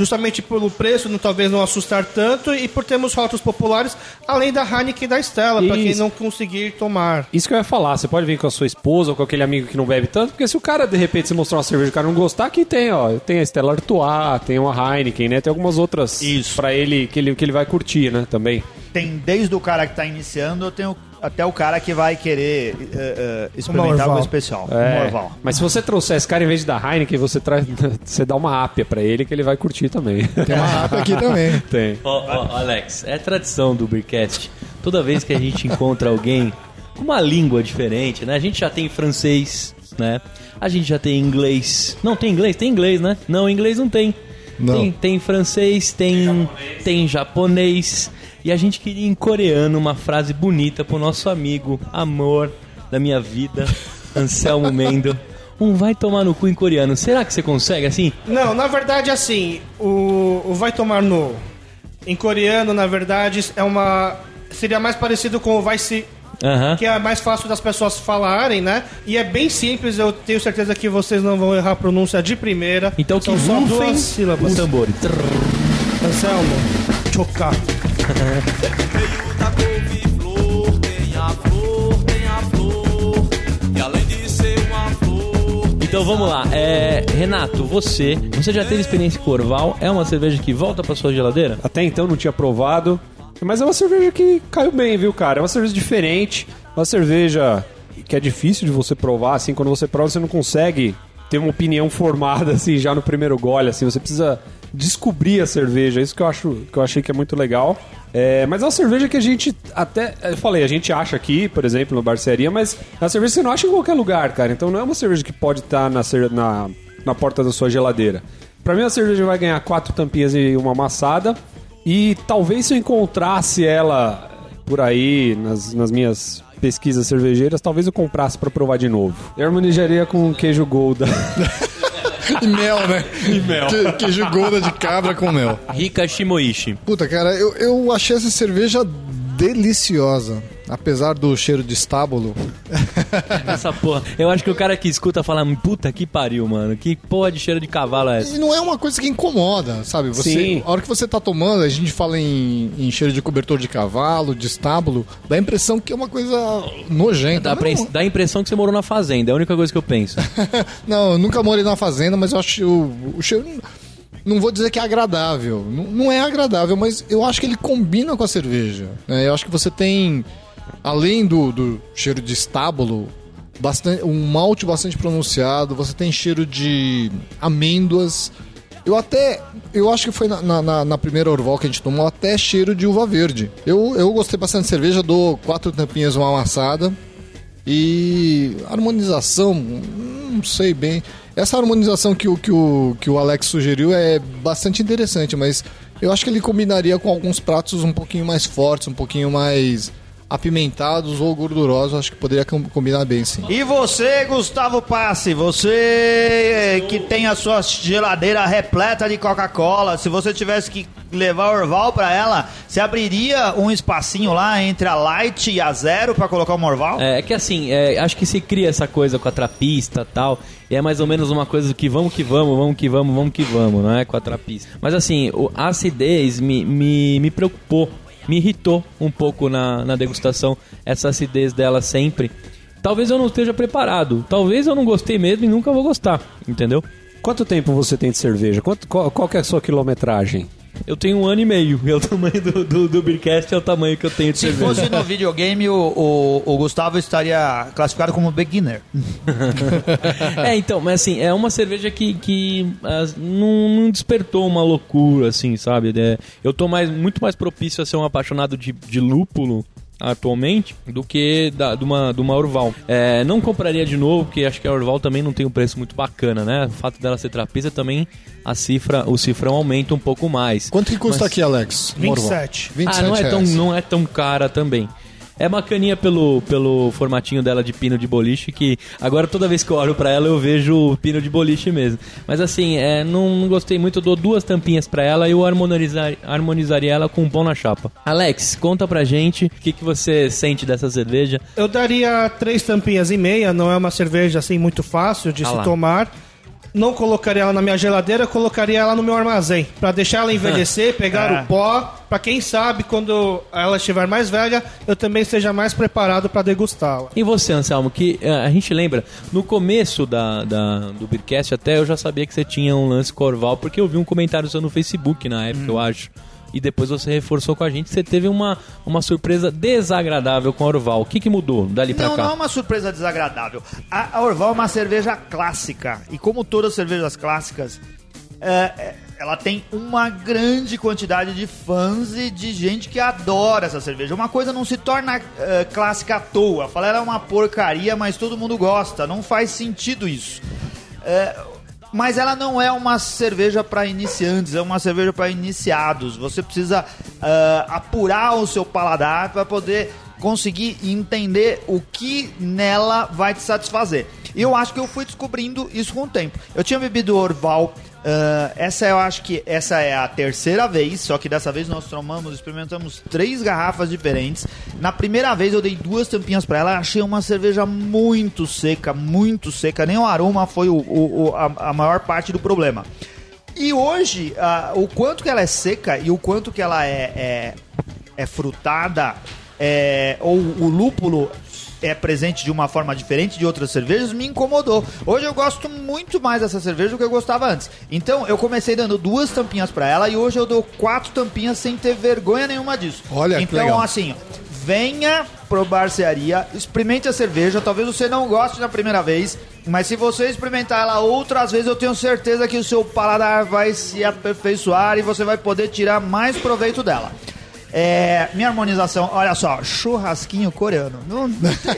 Justamente pelo preço, não, talvez não assustar tanto, e por termos rótulos populares, além da Heineken e da Stella, para quem não conseguir tomar. Isso que eu ia falar, você pode vir com a sua esposa ou com aquele amigo que não bebe tanto, porque se o cara de repente se mostrar uma cerveja e o cara não gostar, aqui tem, ó, tem a Stella Artois, tem uma Heineken, né? Tem algumas outras Isso. pra ele que ele que ele vai curtir, né, também. Tem desde o cara que tá iniciando, eu tenho até o cara que vai querer eh, eh, experimentar algo especial. É, mas se você trouxer esse cara em vez da Heineken, você traz você dá uma ápia pra ele que ele vai curtir também. Tem uma rapa aqui também. tem. Ó, ó, Alex, é tradição do Beercast. Toda vez que a gente encontra alguém com uma língua diferente, né? A gente já tem francês, né? A gente já tem inglês. Não, tem inglês? Tem inglês, né? Não, inglês não tem. Não. Tem, tem francês, tem, tem japonês. E a gente queria em coreano uma frase bonita pro nosso amigo, amor da minha vida, Anselmo Mendo. Um vai tomar no cu em coreano. Será que você consegue assim? Não, na verdade, assim, o, o vai tomar no. Em coreano, na verdade, é uma. Seria mais parecido com o vai se. Aham. Que é mais fácil das pessoas falarem, né? E é bem simples, eu tenho certeza que vocês não vão errar a pronúncia de primeira. Então que São só duas sílabas. os tambores. Anselmo, chocar. Então vamos lá, é, Renato, você, você já teve experiência com Orval? É uma cerveja que volta pra sua geladeira? Até então não tinha provado. Mas é uma cerveja que caiu bem, viu, cara? É uma cerveja diferente. Uma cerveja que é difícil de você provar, assim. Quando você prova, você não consegue ter uma opinião formada, assim, já no primeiro gole, assim. Você precisa descobrir a cerveja. Isso que eu, acho, que eu achei que é muito legal. É, mas é uma cerveja que a gente até... Eu falei, a gente acha aqui, por exemplo, no Barcearia, mas é uma cerveja que você não acha em qualquer lugar, cara. Então não é uma cerveja que pode estar na, cer- na, na porta da sua geladeira. Pra mim, a cerveja vai ganhar quatro tampinhas e uma amassada. E talvez se eu encontrasse ela por aí nas, nas minhas pesquisas cervejeiras, talvez eu comprasse pra provar de novo. Eu harmonizaria com queijo Golda. E mel, né? E mel. Que, queijo golda de cabra com mel. Rika Shimoishi. Puta, cara, eu, eu achei essa cerveja deliciosa. apesar do cheiro de estábulo, Essa porra. Eu acho que o cara que escuta fala, puta que pariu, mano. Que porra de cheiro de cavalo é essa? E não é uma coisa que incomoda, sabe? Você, Sim. A hora que você tá tomando, a gente fala em, em cheiro de cobertor de cavalo, de estábulo, dá a impressão que é uma coisa nojenta. Dá, Não, dá a impressão que você morou na fazenda, é a única coisa que eu penso. não, eu nunca morei numa fazenda, mas eu acho o, o cheiro. Não vou dizer que é agradável. Não, não é agradável, mas eu acho que ele combina com a cerveja. né? Eu acho que você tem, além do, do cheiro de estábulo, bastante, um malte bastante pronunciado, você tem cheiro de amêndoas. Eu até. Eu acho que foi na, na- na- primeira Orval que a gente tomou até cheiro de uva verde. Eu, eu gostei bastante de cerveja, dou quatro tampinhas uma amassada. E harmonização, não sei bem. Essa harmonização que o, que, o, que o Alex sugeriu é bastante interessante, mas eu acho que ele combinaria com alguns pratos um pouquinho mais fortes, um pouquinho mais apimentados ou gordurosos. Acho que poderia com- combinar bem, sim. E você, Gustavo Passe, você que tem a sua geladeira repleta de Coca-Cola, se você tivesse que levar Orval pra ela, você abriria um espacinho lá entre a Light e a Zero pra colocar uma Orval? É, é que assim, é, acho que se cria essa coisa com a trapista e tal, e é mais ou menos uma coisa do que vamos que vamos, vamos que vamos, vamos que vamos, não é? Com a trapista. Mas assim, o, a acidez me, me, me preocupou, me irritou um pouco na, na degustação, essa acidez dela sempre. Talvez eu não esteja preparado, talvez eu não gostei mesmo e nunca vou gostar, entendeu? Quanto tempo você tem de cerveja? Quanto, qual, qual que é a sua quilometragem? Eu tenho um ano e meio, é o tamanho do, do, do Beercast, é o tamanho que eu tenho de Se cerveja. fosse no videogame, o, o, o Gustavo estaria classificado como beginner. É, então, mas assim, é uma cerveja que, que as- não, não despertou uma loucura, assim, sabe? É, eu tô mais, muito mais propício a ser um apaixonado de, de lúpulo atualmente do que da, de, uma, de uma Orval. É, não compraria de novo, porque acho que a Orval também não tem um preço muito bacana, né? O fato dela ser trapeza também, a cifra, o cifrão aumenta um pouco mais. Quanto que custa Mas- aqui, Alex? Um Orval? 27. 27 ah, não é, tão, reais. não é tão cara também. É bacaninha pelo, pelo formatinho dela de pino de boliche, que agora toda vez que eu olho pra ela eu vejo o pino de boliche mesmo. Mas assim, é, não, não gostei muito, eu dou duas tampinhas pra ela e eu harmonizar, harmonizaria ela com um pão na chapa. Alex, conta pra gente o que, que você sente dessa cerveja. Eu daria três tampinhas e meia, não é uma cerveja assim muito fácil de Ah se lá. tomar. Não colocaria ela na minha geladeira, colocaria ela no meu armazém. Pra deixar ela envelhecer, pegar Ah. o pó. Pra quem sabe, quando ela estiver mais velha, eu também esteja mais preparado pra degustá-la. E você, Anselmo, que eh, a gente lembra, no começo da, da- do Beercast até eu já sabia que você tinha um lance com a Orval, porque eu vi um comentário seu no Facebook na época, eu acho. E depois você reforçou com a gente, você teve uma, uma surpresa desagradável com a Orval. O que, que mudou dali pra Não, cá? não é uma surpresa desagradável. A, a Orval é uma cerveja clássica. E como todas as cervejas clássicas, é, é, ela tem uma grande quantidade de fãs e de gente que adora essa cerveja. Uma coisa não se torna é, clássica à toa. Falar ela é uma porcaria, mas todo mundo gosta. Não faz sentido isso. É, mas ela não é uma cerveja para iniciantes, é uma cerveja para iniciados. Você precisa ah, apurar o seu paladar para poder conseguir entender o que nela vai te satisfazer. E eu acho que eu fui descobrindo isso com o tempo. Eu tinha bebido Orval. Ah, essa eu acho que essa é a terceira vez, só que dessa vez nós tomamos, experimentamos três garrafas diferentes. Na primeira vez eu dei duas tampinhas para ela, achei uma cerveja muito seca, muito seca. Nem o aroma foi o, o- o- a, a maior parte do problema. E hoje, ah, o quanto que ela é seca e o quanto que ela é, é, é frutada, é, ou o lúpulo é presente de uma forma diferente de outras cervejas, me incomodou. Hoje eu gosto muito mais dessa cerveja do que eu gostava antes. Então eu comecei dando duas tampinhas pra ela e hoje eu dou quatro tampinhas sem ter vergonha nenhuma disso. Olha, que então legal. assim, venha pro Barcearia, experimente a cerveja. Talvez você não goste na primeira vez, mas se você experimentar ela outras vezes, eu tenho certeza que o seu paladar vai se aperfeiçoar e você vai poder tirar mais proveito dela. É, minha harmonização, olha só, churrasquinho coreano. Não,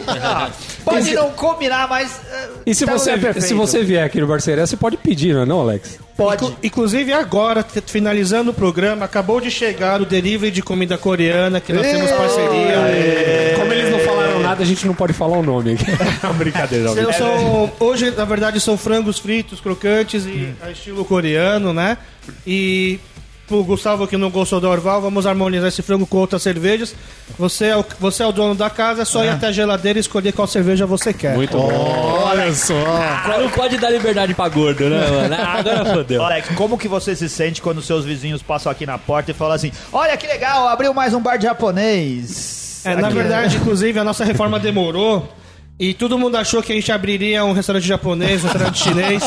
Ah, pode não combinar, mas. eh, E se tá você, perfeito. se você vier aqui no Barcearia, você pode pedir, não é não, Alex? pode. Inclu- Inclusive agora, finalizando o programa, acabou de chegar o delivery de comida coreana, que nós temos parceria. Como eles não falaram nada, a gente não pode falar o nome aqui. É uma brincadeira, Então, Alex. são- hoje, na verdade, são frangos fritos, crocantes e a estilo coreano, né? E pro Gustavo que não gostou do Orval, vamos harmonizar esse frango com outras cervejas. Você é o, você é o dono da casa, é só ir até a geladeira e escolher qual cerveja você quer. Muito bom. Olha só. Não pode dar liberdade pra gordo, né, mano? Ah, Agora fodeu. Alex, como que você se sente quando seus vizinhos passam aqui na porta e falam assim: Olha que legal, abriu mais um bar de japonês. É, na Aqui, verdade, inclusive, a nossa reforma demorou. E todo mundo achou que a gente abriria um restaurante japonês, um restaurante chinês.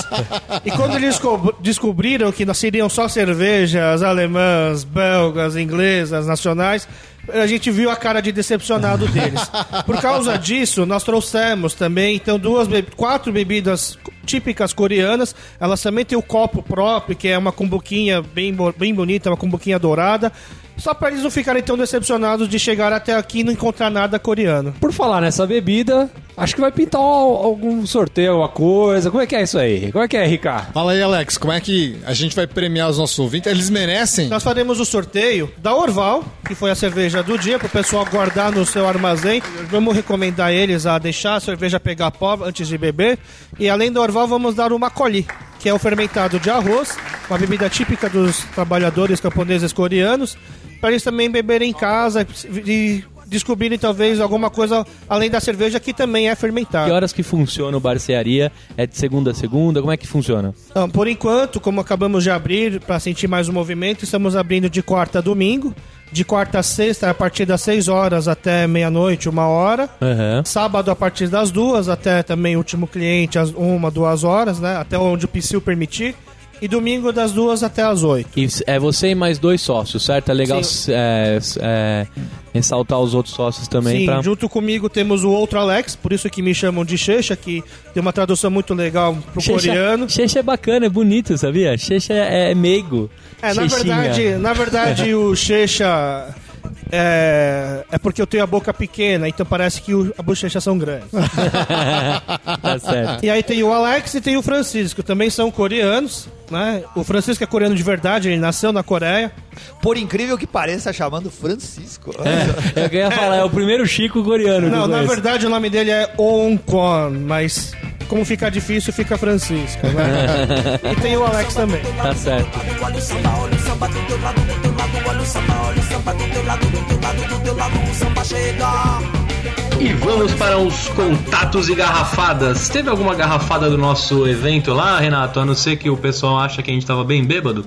E quando eles co- descobriram que nós seriam só cervejas alemãs, belgas, inglesas, nacionais, a gente viu a cara de decepcionado deles. Por causa disso, nós trouxemos também, então, duas, be- quatro bebidas típicas coreanas. Elas também têm o copo próprio, que é uma cumbuquinha bem, bem bonita, uma cumbuquinha dourada. Só para eles não ficarem tão decepcionados de chegar até aqui e não encontrar nada coreano. Por falar nessa bebida, acho que vai pintar al- algum sorteio, alguma coisa. Como é que é isso aí? Como é que é, Ricardo? Fala aí, Alex, como é que a gente vai premiar os nossos ouvintes? Eles merecem? Nós faremos o sorteio da Orval, que foi a cerveja do dia, para o pessoal guardar no seu armazém. Vamos recomendar eles a deixar a cerveja pegar pó antes de beber. E além da Orval, vamos dar o Macoli, que é o fermentado de arroz, uma bebida típica dos trabalhadores camponeses coreanos, para eles também beberem em casa e descobrirem talvez alguma coisa além da cerveja que também é Que fermentada. horas que funciona o barcearia? É de segunda a segunda? Como é que funciona? Então, por enquanto, como acabamos de abrir, para sentir mais o movimento, estamos abrindo de quarta a domingo. De quarta a sexta, a partir das 6 horas até meia-noite, uma hora. Aham. Sábado, a partir das duas, até também último cliente, às uma, duas horas, né? Até onde o PCU permitir. E domingo, das duas até as oito. E é você e mais dois sócios, certo? É legal é, é, ressaltar os outros sócios também Sim, pra... junto comigo temos o outro Alex, por isso que me chamam de Checha, que tem uma tradução muito legal pro coreano. Checha é bacana, é bonito, sabia? Checha é, é meigo. É, na verdade, na verdade o Checha é, é porque eu tenho a boca pequena, então parece que o, a bochechas são grandes. tá certo. E aí tem o Alex e tem o Francisco, também são coreanos, né? O Francisco é coreano de verdade, ele nasceu na Coreia. Por incrível que pareça, chamando Francisco. É, eu ia falar, é o primeiro Chico coreano. que Não, na conheço. verdade o nome dele é On Kwon, mas como fica difícil, fica Francisco, né? e tem o Alex também. Tá certo. E vamos para os contatos e garrafadas. Teve alguma garrafada do nosso evento lá, Renato? A não ser que o pessoal acha que a gente tava bem bêbado?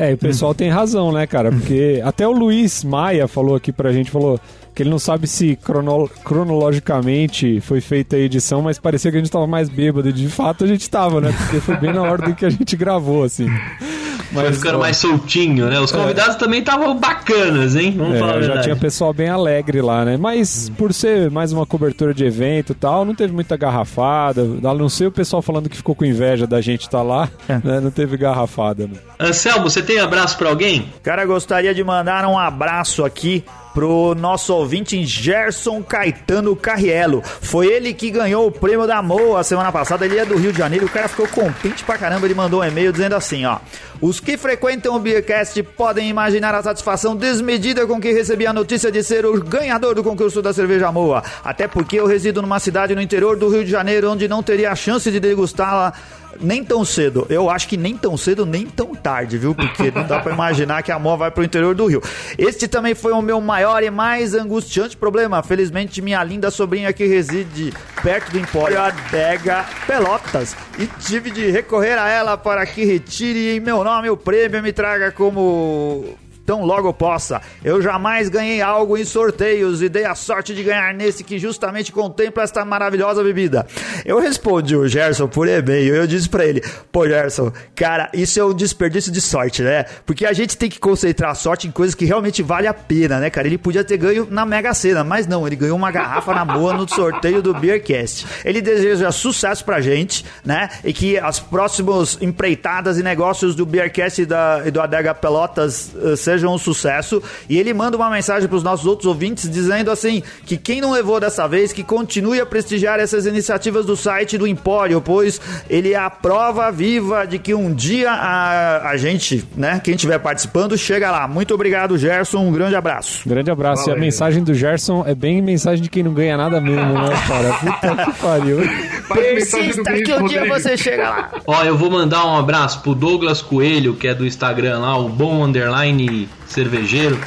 É, e o pessoal tem razão, né, cara? Porque até o Luiz Maia falou aqui pra gente, falou que ele não sabe se crono- cronologicamente foi feita a edição, mas parecia que a gente tava mais bêbado. E de fato a gente tava, né? Porque foi bem na ordem que a gente gravou, assim. Foi ficando mais soltinho, né? Os convidados também estavam bacanas, hein? Vamos falar a É, já verdade. tinha pessoal bem alegre lá, né? Mas por ser mais uma cobertura de evento e tal, não teve muita garrafada. A não ser o pessoal falando que ficou com inveja da gente estar lá, né? Não teve garrafada. Né? Anselmo, você tem abraço pra alguém? Cara, gostaria de mandar um abraço aqui pro nosso ouvinte Gerson Caetano Carrielo. Foi ele que ganhou o prêmio da MOA semana passada. Ele é do Rio de Janeiro. O cara ficou contente pra caramba. Ele mandou um e-mail dizendo assim: ó. Os que frequentam o Beercast podem imaginar a satisfação desmedida com que recebi a notícia de ser o ganhador do concurso da cerveja Moa. Até porque eu resido numa cidade no interior do Rio de Janeiro onde não teria a chance de degustá-la nem tão cedo. Eu acho que nem tão cedo, nem tão tarde, viu? Porque não dá pra imaginar que a Moa vai pro interior do Rio. Este também foi o meu maior e mais angustiante problema. Felizmente, minha linda sobrinha que reside perto do Empório Adega Pelotas. E tive de recorrer a ela para que retire em meu nome o prêmio e me traga como tão logo possa. Eu jamais ganhei algo em sorteios e dei a sorte de ganhar nesse que justamente contempla esta maravilhosa bebida. Eu respondi o Gerson por e-mail. Eu disse pra ele: Pô, Gerson, cara, isso é um desperdício de sorte, né? Porque a gente tem que concentrar a sorte em coisas que realmente vale a pena, né, cara? Ele podia ter ganho na Mega Sena, mas não, ele ganhou uma garrafa na boa no sorteio do Beercast. Ele deseja sucesso pra gente, né? E que as próximas empreitadas e negócios do Beercast e, da, e do Adega Pelotas eh, sejam um sucesso. E ele manda uma mensagem pros nossos outros ouvintes dizendo assim: que quem não levou dessa vez, que continue a prestigiar essas iniciativas do site do Empório, pois ele é a prova viva de que um dia a, a gente, né, quem estiver participando, chega lá. Muito obrigado, Gerson. Um grande abraço. Grande abraço. Valeu. E a mensagem do Gerson é bem mensagem de quem não ganha nada mesmo, né, cara? Puta que pariu. Persista que um dia você chega lá. Ó, eu vou mandar um abraço pro Douglas Coelho, que é do Instagram lá, o Bom Underline Cervejeiro,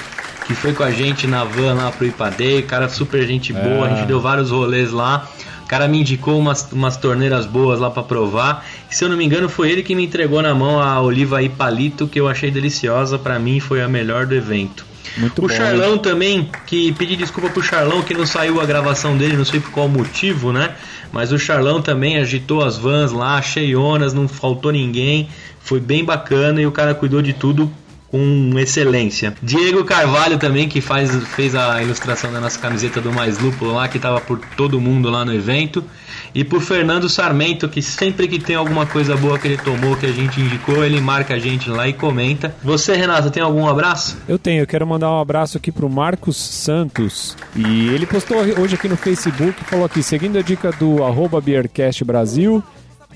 que foi com a gente na van lá pro Ipadei, cara super gente boa, a gente deu vários rolês lá. O cara me indicou umas, umas torneiras boas lá pra provar. E, se eu não me engano, foi ele que me entregou na mão a oliva Ipalito, que eu achei deliciosa, pra mim foi a melhor do evento. Muito o bom, Charlão também, que pedi desculpa pro Charlão que não saiu a gravação dele, não sei por qual motivo, né? Mas o Charlão também agitou as vans lá, cheionas, não faltou ninguém. Foi bem bacana e o cara cuidou de tudo com excelência. Diego Carvalho também, que faz, fez a ilustração da nossa camiseta do Mais Lúpulo lá, que tava por todo mundo lá no evento. E por Fernando Sarmento, que sempre que tem alguma coisa boa que ele tomou, que a gente indicou, ele marca a gente lá e comenta. Você, Renato, tem algum abraço? Eu tenho, eu quero mandar um abraço aqui pro Marcos Santos. E ele postou hoje aqui no Facebook, falou aqui, seguindo a dica do arroba Brasil,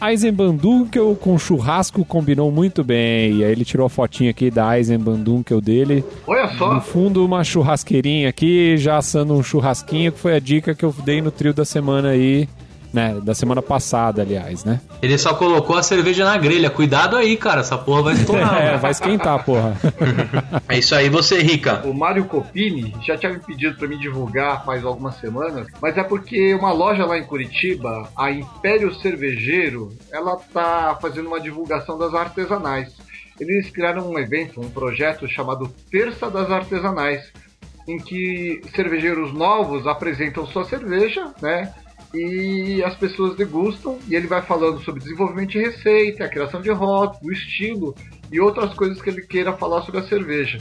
Eisenbandunkel com churrasco combinou muito bem. E aí ele tirou a fotinha aqui da Eisenbandunkel dele. Olha No só, fundo, uma churrasqueirinha aqui, já assando um churrasquinho, que foi a dica que eu dei no trio da semana aí, né? Da semana passada, aliás, né? Ele só colocou a cerveja na grelha. Cuidado aí, cara, essa porra vai estourar. É, né? vai esquentar, porra. É isso aí, você, Rica. o Mário Copini já tinha me pedido pra me divulgar faz algumas semanas, mas é porque uma loja lá em Curitiba, a Império Cervejeiro, ela tá fazendo uma divulgação das artesanais. Eles criaram um evento, um projeto chamado Terça das Artesanais, em que cervejeiros novos apresentam sua cerveja, né? E as pessoas degustam e ele vai falando sobre desenvolvimento de receita, a criação de rótulos, o estilo e outras coisas que ele queira falar sobre a cerveja.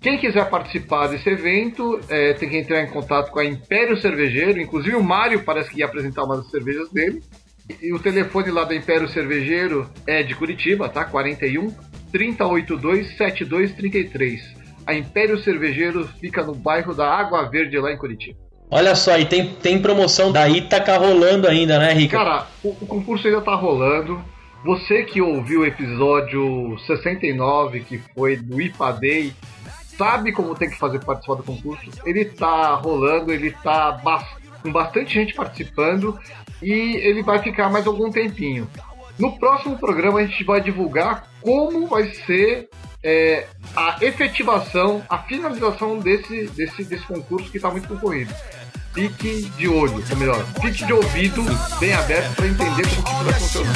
Quem quiser participar desse evento é, tem que entrar em contato com a Império Cervejeiro. Inclusive o Mário parece que ia apresentar uma das cervejas dele. E o telefone lá da Império Cervejeiro é de Curitiba, tá? 41 3082 7233. A Império Cervejeiro fica no bairro da Água Verde lá em Curitiba. Olha só, e tem, tem promoção da Ítaca rolando ainda, né, Rica? Cara, o, o concurso ainda tá rolando. Você que ouviu o episódio 69, que foi do IPA Day, sabe como tem que fazer pra participar do concurso. Ele tá rolando, ele tá bas- com bastante gente participando e ele vai ficar mais algum tempinho. No próximo programa a gente vai divulgar como vai ser é, a efetivação, a finalização desse, desse, desse concurso que está muito concorrido. Fique de olho, ou melhor, fique de ouvido bem aberto para entender como que vai funcionar.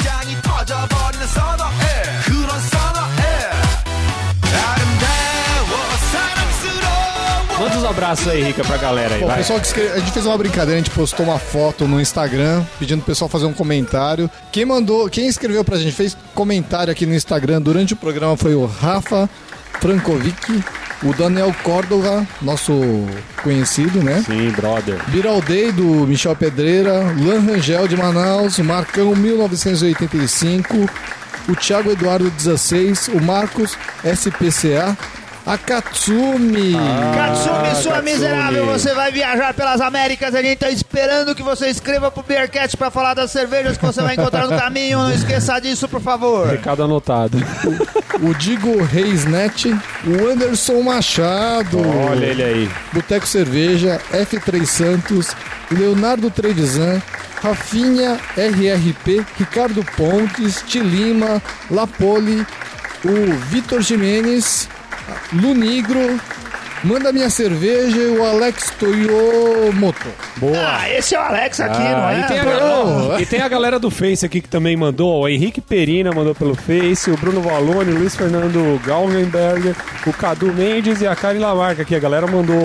Manda uns abraços aí, Rica, pra galera aí, Bom, vai. pessoal que escreve, a gente fez uma brincadeira, a gente postou uma foto no Instagram pedindo pro pessoal fazer um comentário. Quem mandou, quem escreveu pra gente, fez comentário aqui no Instagram durante o programa foi o Rafa Frankovic, o Daniel Córdova, nosso conhecido, né? Sim, brother. Viral Day do Michel Pedreira, Luan Rangel de Manaus, Marcão 1985, o Thiago Eduardo 16, o Marcos SPCA, a Katsumi. Katsumi, sua Katsumi. miserável, você vai viajar pelas Américas. A gente tá esperando que você escreva pro Beercat pra falar das cervejas que você vai encontrar no caminho. Não esqueça disso, por favor. Recado anotado. o Digo Reis Net, o Anderson Machado, Olha ele aí. Boteco Cerveja, F3 Santos, Leonardo Trevisan, Rafinha RRP, Ricardo Pontes, Tilima, Lapoli, o Vitor Jimenez, Lunigro, Manda Minha Cerveja e o Alex Toyomoto. Boa. Ah, esse é o Alex aqui, não Ah, é? e, tem a galera, e tem a galera do Face aqui que também mandou. O Henrique Perina mandou pelo Face, o Bruno Valone, o Luiz Fernando Galvenberger, o Cadu Mendes e a Karen Lamarca aqui. A galera mandou,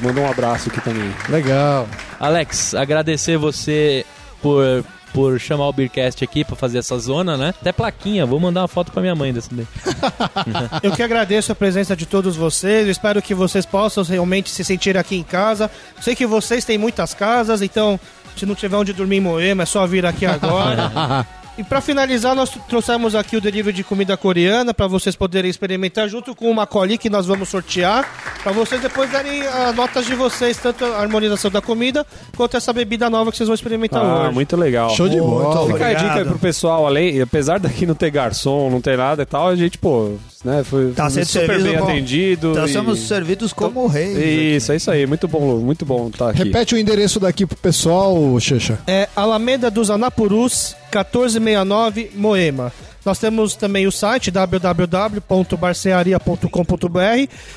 mandou um abraço aqui também. Legal. Alex, agradecer você por, por chamar o Beercast aqui pra fazer essa zona, né? Até plaquinha, vou mandar uma foto pra minha mãe dessa daí. Eu que agradeço a presença de todos vocês. Eu espero que vocês possam realmente se sentir aqui em casa. Sei que vocês têm muitas casas, então se não tiver onde dormir em Moema, é só vir aqui agora. E pra finalizar, nós trouxemos aqui o delivery de comida coreana para vocês poderem experimentar junto com uma colinha que nós vamos sortear, para vocês depois darem as notas de vocês, tanto a harmonização da comida quanto essa bebida nova que vocês vão experimentar Ah, hoje. muito legal. Show de bola. Fica a dica aí pro pessoal, além, apesar daqui não ter garçom, não ter nada e tal, a gente, pô, né, foi Tá sendo super servido bem com- atendido. Então e- somos servidos como reis. Isso, é isso aí. Muito bom, muito bom estar aqui. Repete o endereço daqui pro pessoal, Xexa. É Alameda dos Anapurus, 1469, Moema. Nós temos também o site www.barcearia.com.br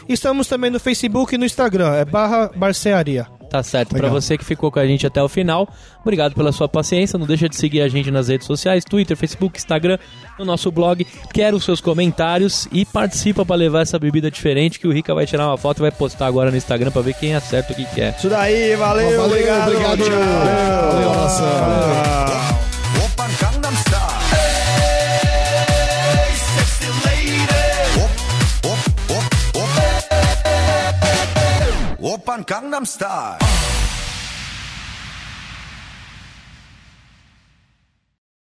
e estamos também no Facebook e no Instagram, é barra barcearia. Tá certo. Pra Legal. você que ficou com a gente até o final, obrigado pela sua paciência. Não deixa de seguir a gente nas redes sociais, Twitter, Facebook, Instagram, no nosso blog. Quero os seus comentários e participa pra levar essa bebida diferente que o Rica vai tirar uma foto e vai postar agora no Instagram pra ver quem acerta o que que é. Isso daí, valeu, Valeu, obrigado. obrigado. tchau. Valeu, 빤 오빤 강남스타일